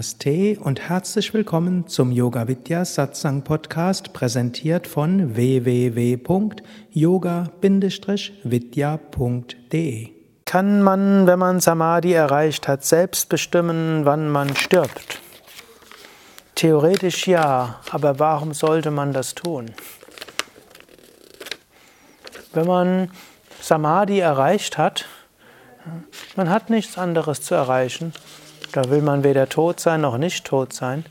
Namaste und herzlich willkommen zum Yoga Vidya Satsang Podcast, präsentiert von www.yoga-vidya.de. Kann man, wenn man Samadhi erreicht hat, selbst bestimmen, wann man stirbt? Theoretisch ja, aber warum sollte man das tun? Wenn man Samadhi erreicht hat, man hat nichts anderes zu erreichen, da will man weder tot sein noch nicht tot sein.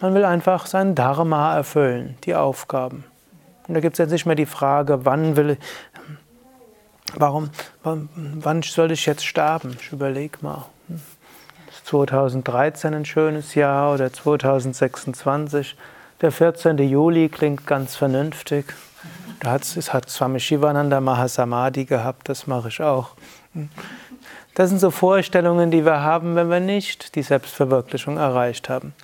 Man will einfach sein Dharma erfüllen, die Aufgaben. Und da gibt es jetzt nicht mehr die Frage, wann will, warum, wann, soll ich jetzt sterben? Ich überlege mal. 2013 ein schönes Jahr oder 2026. Der 14. Juli klingt ganz vernünftig. Da hat, es hat Swami Shivananda Mahasamadhi gehabt, das mache ich auch. Das sind so Vorstellungen, die wir haben, wenn wir nicht die Selbstverwirklichung erreicht haben.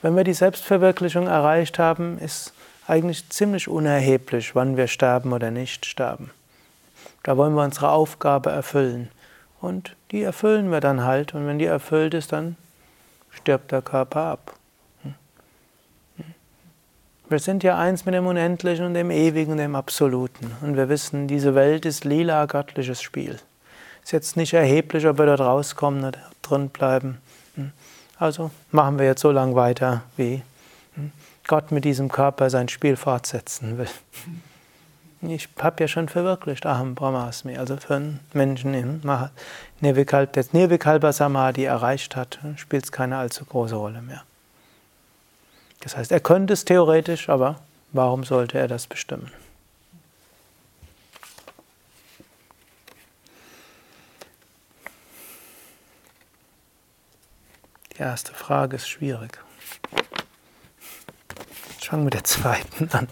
Wenn wir die Selbstverwirklichung erreicht haben, ist eigentlich ziemlich unerheblich, wann wir sterben oder nicht sterben. Da wollen wir unsere Aufgabe erfüllen. Und die erfüllen wir dann halt. Und wenn die erfüllt ist, dann stirbt der Körper ab. Wir sind ja eins mit dem Unendlichen und dem Ewigen und dem Absoluten. Und wir wissen, diese Welt ist lila göttliches Spiel. Ist jetzt nicht erheblich, ob wir dort rauskommen oder drin bleiben. Hm. Also machen wir jetzt so lange weiter, wie hm, Gott mit diesem Körper sein Spiel fortsetzen will. Ich habe ja schon verwirklicht Aham Brahmasmi, also für einen Menschen, der Nirvikalpa Samadhi erreicht hat, spielt es keine allzu große Rolle mehr. Das heißt, er könnte es theoretisch, aber warum sollte er das bestimmen? Die erste Frage ist schwierig. Ich fange mit der zweiten an.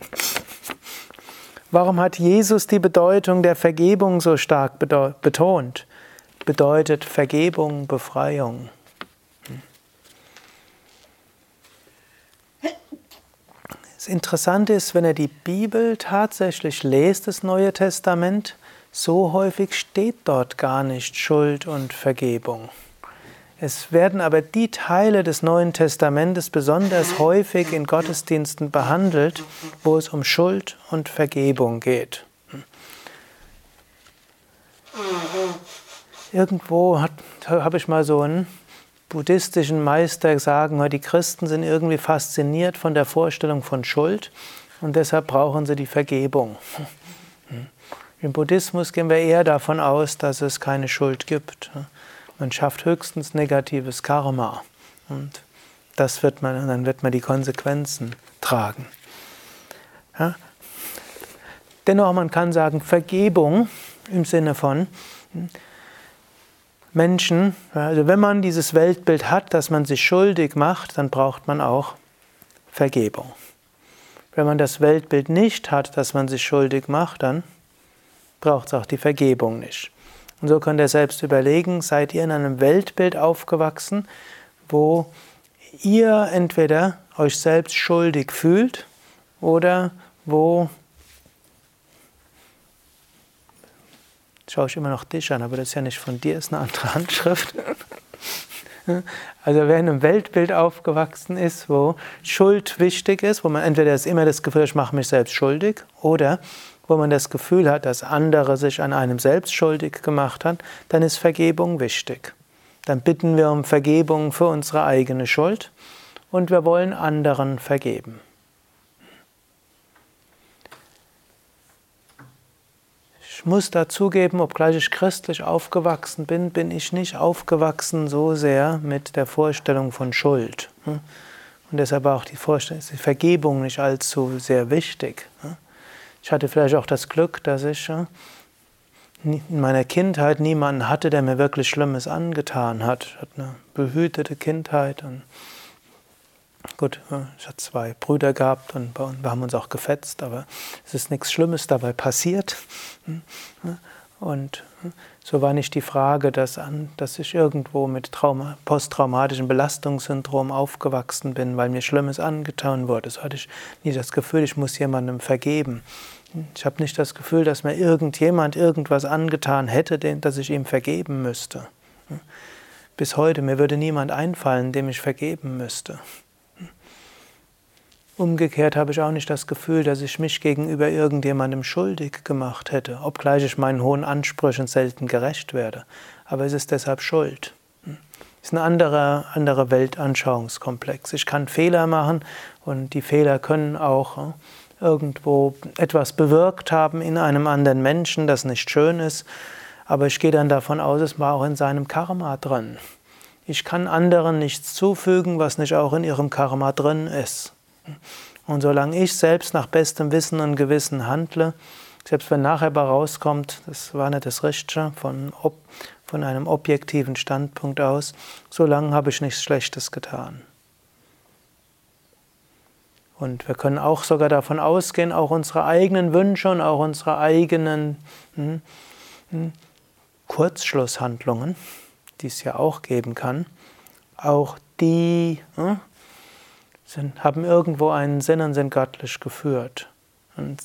Warum hat Jesus die Bedeutung der Vergebung so stark betont? Bedeutet Vergebung Befreiung? Das Interessante ist, wenn er die Bibel tatsächlich lest, das Neue Testament, so häufig steht dort gar nicht Schuld und Vergebung. Es werden aber die Teile des Neuen Testamentes besonders häufig in Gottesdiensten behandelt, wo es um Schuld und Vergebung geht. Irgendwo habe ich mal so einen buddhistischen Meister sagen, die Christen sind irgendwie fasziniert von der Vorstellung von Schuld und deshalb brauchen sie die Vergebung. Im Buddhismus gehen wir eher davon aus, dass es keine Schuld gibt. Man schafft höchstens negatives Karma und das wird man, dann wird man die Konsequenzen tragen. Ja? Dennoch, man kann sagen, Vergebung im Sinne von Menschen, also wenn man dieses Weltbild hat, dass man sich schuldig macht, dann braucht man auch Vergebung. Wenn man das Weltbild nicht hat, dass man sich schuldig macht, dann braucht es auch die Vergebung nicht. Und so könnt ihr selbst überlegen, seid ihr in einem Weltbild aufgewachsen, wo ihr entweder euch selbst schuldig fühlt oder wo schaue ich immer noch dich an, aber das ist ja nicht von dir, ist eine andere Handschrift. Also wer in einem Weltbild aufgewachsen ist, wo Schuld wichtig ist, wo man entweder immer das Gefühl, ich mache mich selbst schuldig, oder wo man das Gefühl hat, dass andere sich an einem selbst schuldig gemacht haben, dann ist Vergebung wichtig. Dann bitten wir um Vergebung für unsere eigene Schuld und wir wollen anderen vergeben. Ich muss dazugeben, obgleich ich christlich aufgewachsen bin, bin ich nicht aufgewachsen so sehr mit der Vorstellung von Schuld. Und deshalb auch die, Vorstellung, die Vergebung nicht allzu sehr wichtig. Ich hatte vielleicht auch das Glück, dass ich in meiner Kindheit niemanden hatte, der mir wirklich Schlimmes angetan hat. Ich hatte eine behütete Kindheit und gut, ich hatte zwei Brüder gehabt und wir haben uns auch gefetzt, aber es ist nichts Schlimmes dabei passiert. Und so war nicht die Frage, dass, dass ich irgendwo mit Trauma, posttraumatischem Belastungssyndrom aufgewachsen bin, weil mir Schlimmes angetan wurde. So hatte ich nie das Gefühl, ich muss jemandem vergeben. Ich habe nicht das Gefühl, dass mir irgendjemand irgendwas angetan hätte, dass ich ihm vergeben müsste. bis heute, mir würde niemand einfallen, dem ich vergeben müsste. Umgekehrt habe ich auch nicht das Gefühl, dass ich mich gegenüber irgendjemandem schuldig gemacht hätte, obgleich ich meinen hohen Ansprüchen selten gerecht werde. Aber es ist deshalb Schuld. Es ist ein anderer, anderer Weltanschauungskomplex. Ich kann Fehler machen und die Fehler können auch äh, irgendwo etwas bewirkt haben in einem anderen Menschen, das nicht schön ist. Aber ich gehe dann davon aus, es war auch in seinem Karma drin. Ich kann anderen nichts zufügen, was nicht auch in ihrem Karma drin ist. Und solange ich selbst nach bestem Wissen und Gewissen handle, selbst wenn nachher rauskommt, das war nicht das Richtige, von, von einem objektiven Standpunkt aus, solange habe ich nichts Schlechtes getan. Und wir können auch sogar davon ausgehen, auch unsere eigenen Wünsche und auch unsere eigenen hm, hm, Kurzschlusshandlungen, die es ja auch geben kann, auch die hm, sind, haben irgendwo einen Sinn und sind göttlich geführt. Und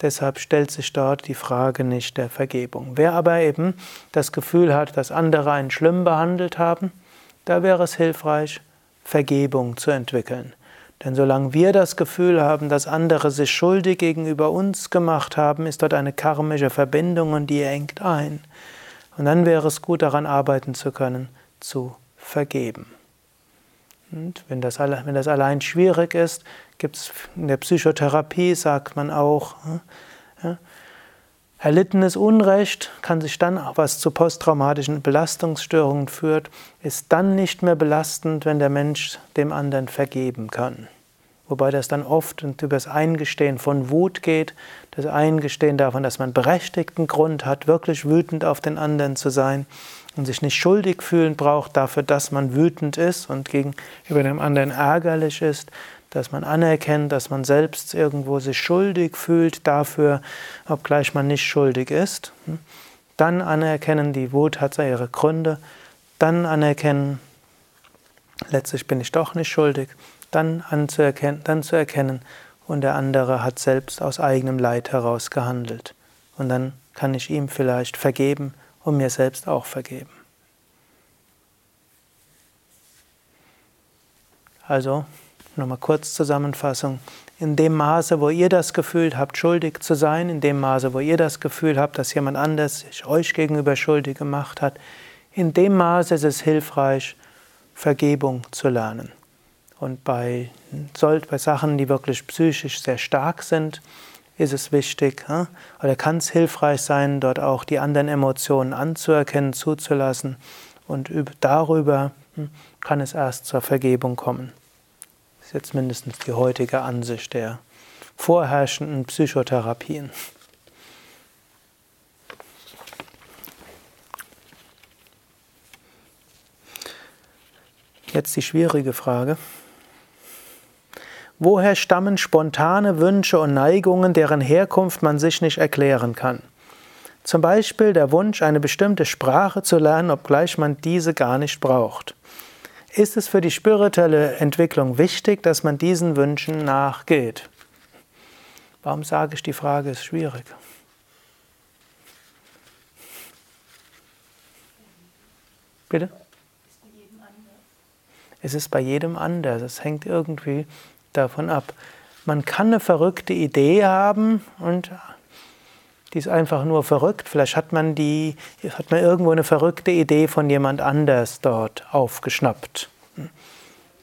deshalb stellt sich dort die Frage nicht der Vergebung. Wer aber eben das Gefühl hat, dass andere einen schlimm behandelt haben, da wäre es hilfreich, Vergebung zu entwickeln. Denn solange wir das Gefühl haben, dass andere sich schuldig gegenüber uns gemacht haben, ist dort eine karmische Verbindung und die engt ein. Und dann wäre es gut daran arbeiten zu können, zu vergeben. Und wenn das, wenn das allein schwierig ist, gibt es in der Psychotherapie, sagt man auch, ja, erlittenes Unrecht kann sich dann, was zu posttraumatischen Belastungsstörungen führt, ist dann nicht mehr belastend, wenn der Mensch dem anderen vergeben kann. Wobei das dann oft über das Eingestehen von Wut geht, das Eingestehen davon, dass man berechtigten Grund hat, wirklich wütend auf den anderen zu sein und sich nicht schuldig fühlen braucht dafür, dass man wütend ist und gegenüber dem anderen ärgerlich ist, dass man anerkennt, dass man selbst irgendwo sich schuldig fühlt dafür, obgleich man nicht schuldig ist. Dann anerkennen, die Wut hat ihre Gründe. Dann anerkennen, letztlich bin ich doch nicht schuldig. Dann, anzuerkennen, dann zu erkennen, und der andere hat selbst aus eigenem Leid heraus gehandelt. Und dann kann ich ihm vielleicht vergeben und mir selbst auch vergeben. Also, nochmal kurz Zusammenfassung. In dem Maße, wo ihr das Gefühl habt, schuldig zu sein, in dem Maße, wo ihr das Gefühl habt, dass jemand anders sich euch gegenüber schuldig gemacht hat, in dem Maße ist es hilfreich, Vergebung zu lernen. Und bei, bei Sachen, die wirklich psychisch sehr stark sind, ist es wichtig oder kann es hilfreich sein, dort auch die anderen Emotionen anzuerkennen, zuzulassen und darüber hm, kann es erst zur Vergebung kommen. Das ist jetzt mindestens die heutige Ansicht der vorherrschenden Psychotherapien. Jetzt die schwierige Frage. Woher stammen spontane Wünsche und Neigungen, deren Herkunft man sich nicht erklären kann? Zum Beispiel der Wunsch, eine bestimmte Sprache zu lernen, obgleich man diese gar nicht braucht. Ist es für die spirituelle Entwicklung wichtig, dass man diesen Wünschen nachgeht? Warum sage ich, die Frage ist schwierig? Bitte? Es ist bei jedem anders. Es hängt irgendwie davon ab. Man kann eine verrückte Idee haben und die ist einfach nur verrückt. Vielleicht hat man die, hat man irgendwo eine verrückte Idee von jemand anders dort aufgeschnappt.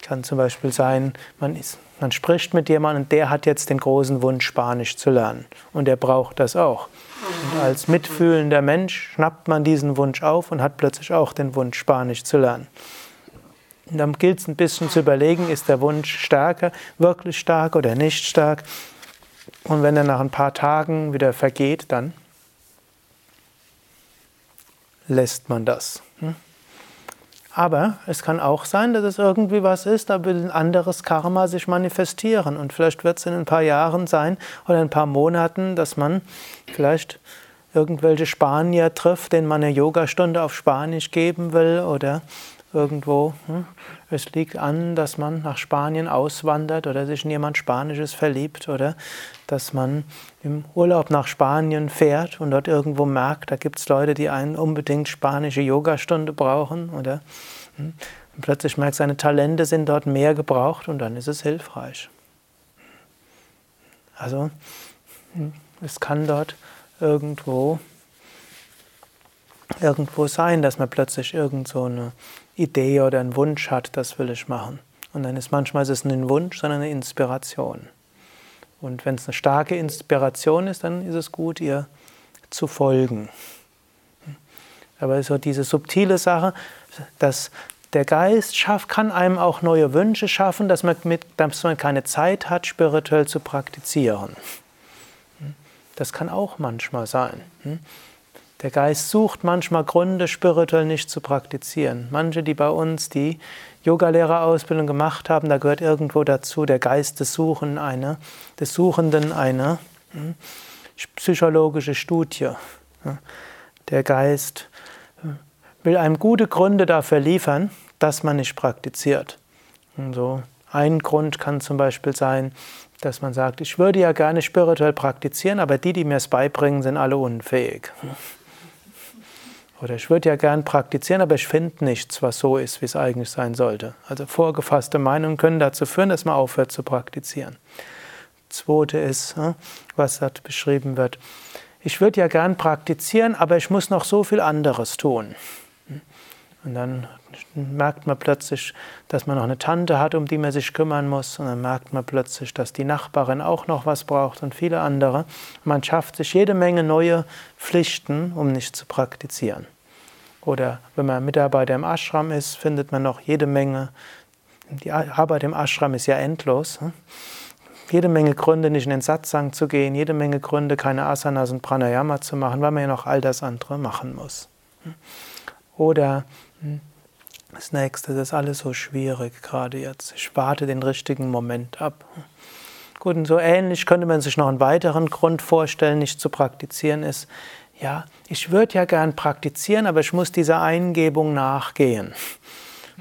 Kann zum Beispiel sein, man, ist, man spricht mit jemandem und der hat jetzt den großen Wunsch, Spanisch zu lernen. Und er braucht das auch. Und als mitfühlender Mensch schnappt man diesen Wunsch auf und hat plötzlich auch den Wunsch, Spanisch zu lernen. Und dann gilt es ein bisschen zu überlegen, ist der Wunsch stärker, wirklich stark oder nicht stark. Und wenn er nach ein paar Tagen wieder vergeht, dann lässt man das. Hm? Aber es kann auch sein, dass es irgendwie was ist, da will ein anderes Karma sich manifestieren. Und vielleicht wird es in ein paar Jahren sein oder in ein paar Monaten, dass man vielleicht irgendwelche Spanier trifft, denen man eine Yogastunde auf Spanisch geben will oder irgendwo. Hm? Es liegt an, dass man nach Spanien auswandert oder sich in jemand Spanisches verliebt oder dass man im Urlaub nach Spanien fährt und dort irgendwo merkt, da gibt es Leute, die einen unbedingt spanische Yogastunde brauchen oder hm? plötzlich merkt, seine Talente sind dort mehr gebraucht und dann ist es hilfreich. Also hm, es kann dort irgendwo irgendwo sein, dass man plötzlich irgend so eine Idee oder einen Wunsch hat, das will ich machen. Und dann ist manchmal es nicht ein Wunsch, sondern eine Inspiration. Und wenn es eine starke Inspiration ist, dann ist es gut, ihr zu folgen. Aber so diese subtile Sache, dass der Geist schafft, kann einem auch neue Wünsche schaffen, dass man, mit, dass man keine Zeit hat, spirituell zu praktizieren. Das kann auch manchmal sein. Der Geist sucht manchmal Gründe, spirituell nicht zu praktizieren. Manche, die bei uns die Yogalehrerausbildung gemacht haben, da gehört irgendwo dazu der Geist des, Suchen eine, des Suchenden eine hm, psychologische Studie. Der Geist hm, will einem gute Gründe dafür liefern, dass man nicht praktiziert. Und so ein Grund kann zum Beispiel sein, dass man sagt, ich würde ja gerne spirituell praktizieren, aber die, die mir es beibringen, sind alle unfähig. Oder ich würde ja gern praktizieren, aber ich finde nichts, was so ist, wie es eigentlich sein sollte. Also vorgefasste Meinungen können dazu führen, dass man aufhört zu praktizieren. Zweite ist, hm, was dort beschrieben wird. Ich würde ja gern praktizieren, aber ich muss noch so viel anderes tun. Und dann merkt man plötzlich, dass man noch eine Tante hat, um die man sich kümmern muss. Und dann merkt man plötzlich, dass die Nachbarin auch noch was braucht und viele andere. Man schafft sich jede Menge neue Pflichten, um nicht zu praktizieren. Oder wenn man Mitarbeiter im Ashram ist, findet man noch jede Menge, die Arbeit im Ashram ist ja endlos, hm? jede Menge Gründe, nicht in den Satsang zu gehen, jede Menge Gründe, keine Asanas und Pranayama zu machen, weil man ja noch all das andere machen muss. Hm? Oder hm, das nächste, das ist alles so schwierig gerade jetzt. Ich warte den richtigen Moment ab. Gut, und so ähnlich könnte man sich noch einen weiteren Grund vorstellen, nicht zu praktizieren, ist, ja, ich würde ja gern praktizieren, aber ich muss dieser Eingebung nachgehen.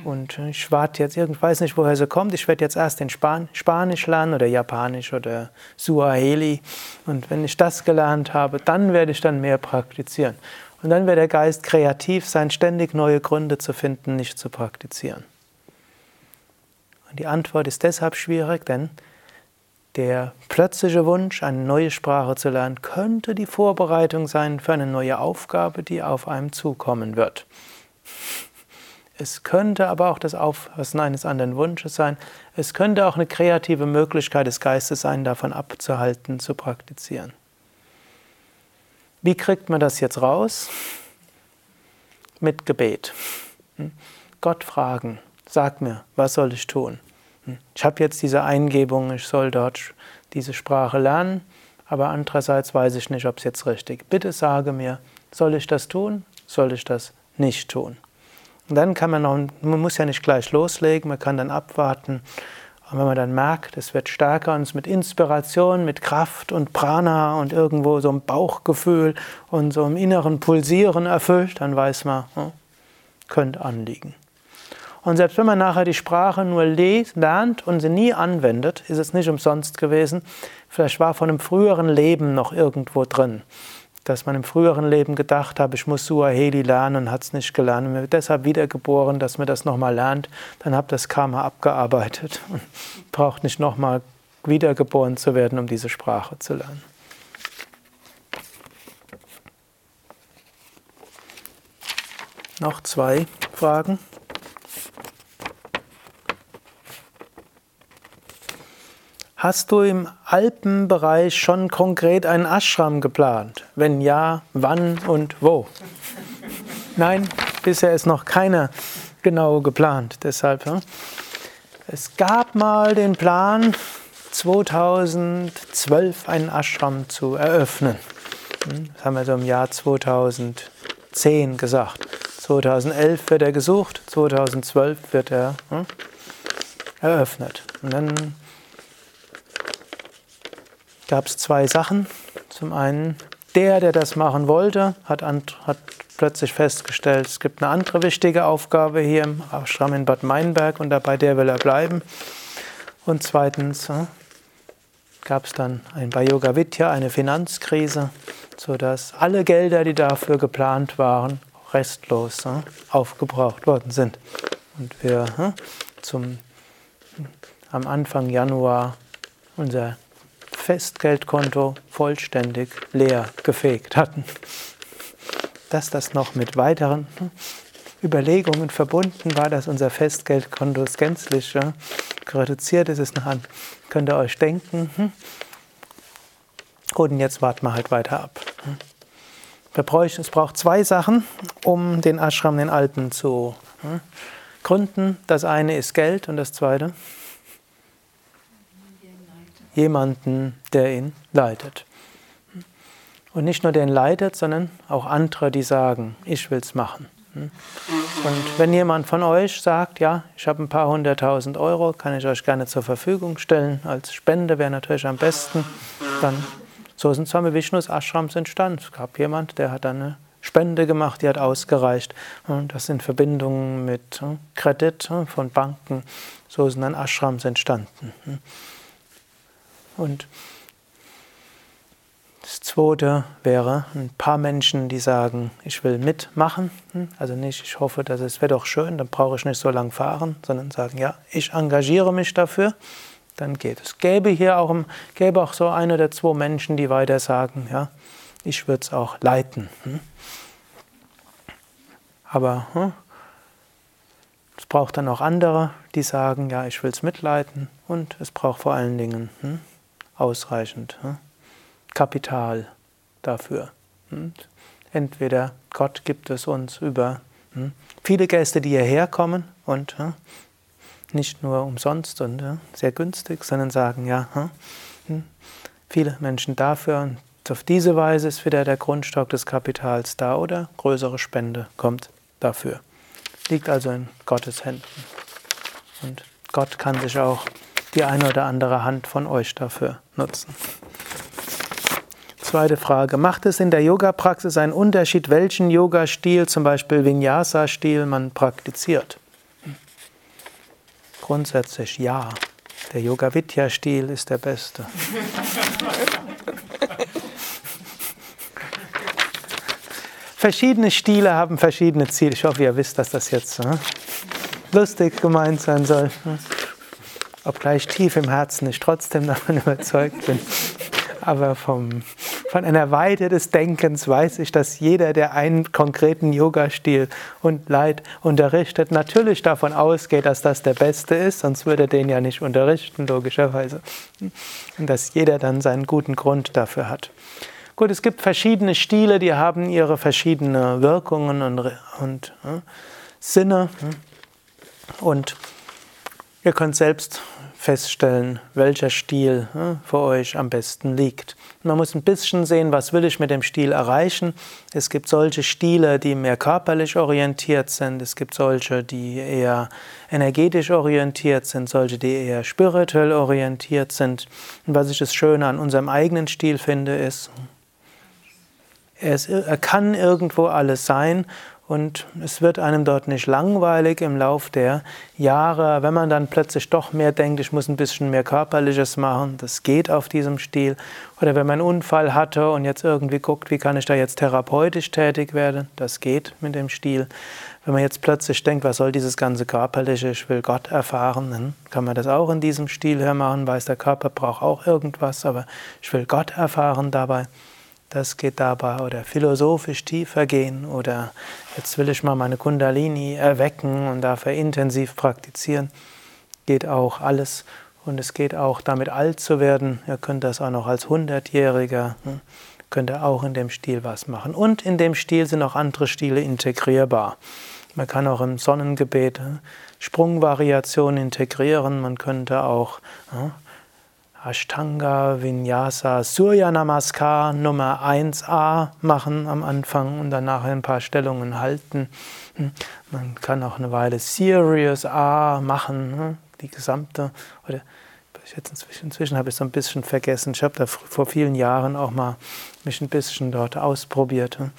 Und ich warte jetzt, ich weiß nicht, woher sie kommt. Ich werde jetzt erst in Span Spanisch lernen oder Japanisch oder Suaheli. Und wenn ich das gelernt habe, dann werde ich dann mehr praktizieren. Und dann wird der Geist kreativ sein, ständig neue Gründe zu finden, nicht zu praktizieren. Und die Antwort ist deshalb schwierig, denn der plötzliche Wunsch, eine neue Sprache zu lernen, könnte die Vorbereitung sein für eine neue Aufgabe, die auf einem zukommen wird. Es könnte aber auch das Auffassen eines anderen Wunsches sein. Es könnte auch eine kreative Möglichkeit des Geistes sein, davon abzuhalten, zu praktizieren. Wie kriegt man das jetzt raus? Mit Gebet. Hm? Gott fragen, sag mir, was soll ich tun? Hm? Ich habe jetzt diese Eingebung, ich soll dort diese Sprache lernen, aber andererseits weiß ich nicht, ob es jetzt richtig. Bitte sage mir, soll ich das tun? Soll ich das nicht tun? Und dann kann man noch, man muss ja nicht gleich loslegen, man kann dann abwarten und wenn man dann merkt, es wird stärker und es mit Inspiration, mit Kraft und Prana und irgendwo so einem Bauchgefühl und so einem inneren Pulsieren erfüllt, dann weiß man, hm, könnte anliegen. Und selbst wenn man nachher die Sprache nur lernt und sie nie anwendet, ist es nicht umsonst gewesen. Vielleicht war von einem früheren Leben noch irgendwo drin dass man im früheren Leben gedacht hat, ich muss Suaheli lernen und hat es nicht gelernt. Und wird deshalb wiedergeboren, dass man das nochmal lernt. Dann habt das Karma abgearbeitet und braucht nicht nochmal wiedergeboren zu werden, um diese Sprache zu lernen. Noch zwei Fragen. Hast du im Alpenbereich schon konkret einen Ashram geplant? Wenn ja, wann und wo? Nein, bisher ist noch keiner genau geplant. Deshalb, es gab mal den Plan, 2012 einen Ashram zu eröffnen. Hm, das haben wir so im Jahr 2010 gesagt. 2011 wird er gesucht, 2012 wird er hm, eröffnet. Und dann gab es zwei Sachen. Zum einen der, der das machen wollte, hat, hat plötzlich festgestellt, es gibt eine andere wichtige Aufgabe hier im Ashram in Bad Meinberg und bei der will er bleiben. Und zweitens äh, gab es dann bei Yoga Vidya eine Finanzkrise, sodass alle Gelder, die dafür geplant waren, restlos äh, aufgebraucht worden sind. Und wir äh, zum, am Anfang Januar unser Festgeldkonto vollständig leer gefegt hatten. Dass das noch mit weiteren hm, Überlegungen verbunden war, dass unser Festgeldkonto gänzlich reduziert ist, ist an. Könnt ihr euch denken. Hm? Gut, und jetzt warten wir halt weiter ab. Hm? Es braucht zwei Sachen, um den Ashram, den alten, zu gründen. Das eine ist Geld und das zweite jemanden, der ihn leitet. Und nicht nur den leitet, sondern auch andere, die sagen, ich will es machen. Und wenn jemand von euch sagt, ja, ich habe ein paar hunderttausend Euro, kann ich euch gerne zur Verfügung stellen, als Spende wäre natürlich am besten, dann, so sind Swami Vishnus Ashrams entstanden. Es gab jemand, der hat eine Spende gemacht, die hat ausgereicht. Und das sind Verbindungen mit hm, Kredit hm, von Banken. So sind dann Ashrams entstanden. Und das zweite wäre ein paar Menschen, die sagen, ich will mitmachen. Hm? Also nicht, ich hoffe, dass es wäre doch schön, dann brauche ich nicht so lang fahren, sondern sagen, ja, ich engagiere mich dafür. Dann geht es. Gäbe hier auch, gäbe auch so ein oder zwei Menschen, die weiter sagen, ja, ich würde es auch leiten. Hm? Aber hm, es braucht dann auch andere, die sagen, ja, ich will es mitleiten. Und es braucht vor allen Dingen ausreichend hm? Kapital dafür. Und entweder Gott gibt es uns über hm? viele Gäste, die hierher kommen und hm? nicht nur umsonst und sehr günstig, sondern sagen, ja, viele Menschen dafür und auf diese Weise ist wieder der Grundstock des Kapitals da oder größere Spende kommt dafür. Liegt also in Gottes Händen. Und Gott kann sich auch die eine oder andere Hand von euch dafür nutzen. Zweite Frage. Macht es in der Yoga-Praxis einen Unterschied, welchen Yoga-Stil, zum Beispiel Vinyasa-Stil, man praktiziert? Grundsätzlich ja. Der Yoga-Vidya-Stil ist der beste. Verschiedene Stile haben verschiedene Ziele. Ich hoffe, ihr wisst, dass das jetzt ne, lustig gemeint sein soll obgleich tief im Herzen ich trotzdem davon überzeugt bin. Aber vom, von einer Weite des Denkens weiß ich, dass jeder, der einen konkreten Yoga-Stil und Leid unterrichtet, natürlich davon ausgeht, dass das der beste ist, sonst würde er den ja nicht unterrichten, logischerweise. Und dass jeder dann seinen guten Grund dafür hat. Gut, es gibt verschiedene Stile, die haben ihre verschiedenen Wirkungen und, und äh, Sinne. Und Ihr könnt selbst feststellen, welcher Stil für euch am besten liegt. Man muss ein bisschen sehen, was will ich mit dem Stil erreichen. Es gibt solche Stile, die mehr körperlich orientiert sind. Es gibt solche, die eher energetisch orientiert sind, solche, die eher spirituell orientiert sind. Und was ich das Schöne an unserem eigenen Stil finde, ist, er kann irgendwo alles sein und es wird einem dort nicht langweilig im Lauf der Jahre, wenn man dann plötzlich doch mehr denkt, ich muss ein bisschen mehr Körperliches machen, das geht auf diesem Stil. Oder wenn man einen Unfall hatte und jetzt irgendwie guckt, wie kann ich da jetzt therapeutisch tätig werden, das geht mit dem Stil. Wenn man jetzt plötzlich denkt, was soll dieses ganze Körperliche, ich will Gott erfahren, dann kann man das auch in diesem Stil her machen, weiß, der Körper braucht auch irgendwas, aber ich will Gott erfahren dabei. Das geht dabei oder philosophisch tiefer gehen oder jetzt will ich mal meine Kundalini erwecken und dafür intensiv praktizieren. Geht auch alles und es geht auch damit alt zu werden. Ihr könnt das auch noch als Hundertjähriger, hm, könnt ihr auch in dem Stil was machen. Und in dem Stil sind auch andere Stile integrierbar. Man kann auch im Sonnengebet hm, Sprungvariationen integrieren. Man könnte auch hm, Ashtanga Vinyasa Surya Namaskar Nummer 1a machen am Anfang und danach ein paar Stellungen halten. Man kann auch eine Weile Serious A machen, hm, die gesamte, oder jetzt inzwischen, inzwischen habe ich so ein bisschen vergessen. Ich habe da vor vielen Jahren auch mal mich ein bisschen dort ausprobiert hm.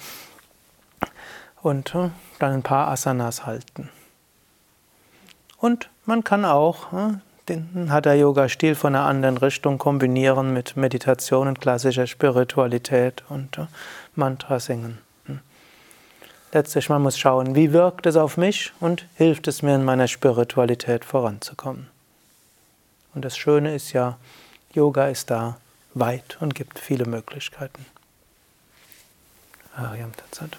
und hm, dann ein paar Asanas halten. Und man kann auch hm, den Hatha-Yoga-Stil von einer anderen Richtung kombinieren mit Meditation und klassischer Spiritualität und Mantra singen. Letztlich, man muss schauen, wie wirkt es auf mich und hilft es mir in meiner Spiritualität voranzukommen. Und das Schöne ist ja, Yoga ist da weit und gibt viele Möglichkeiten. Ariam Tatsat.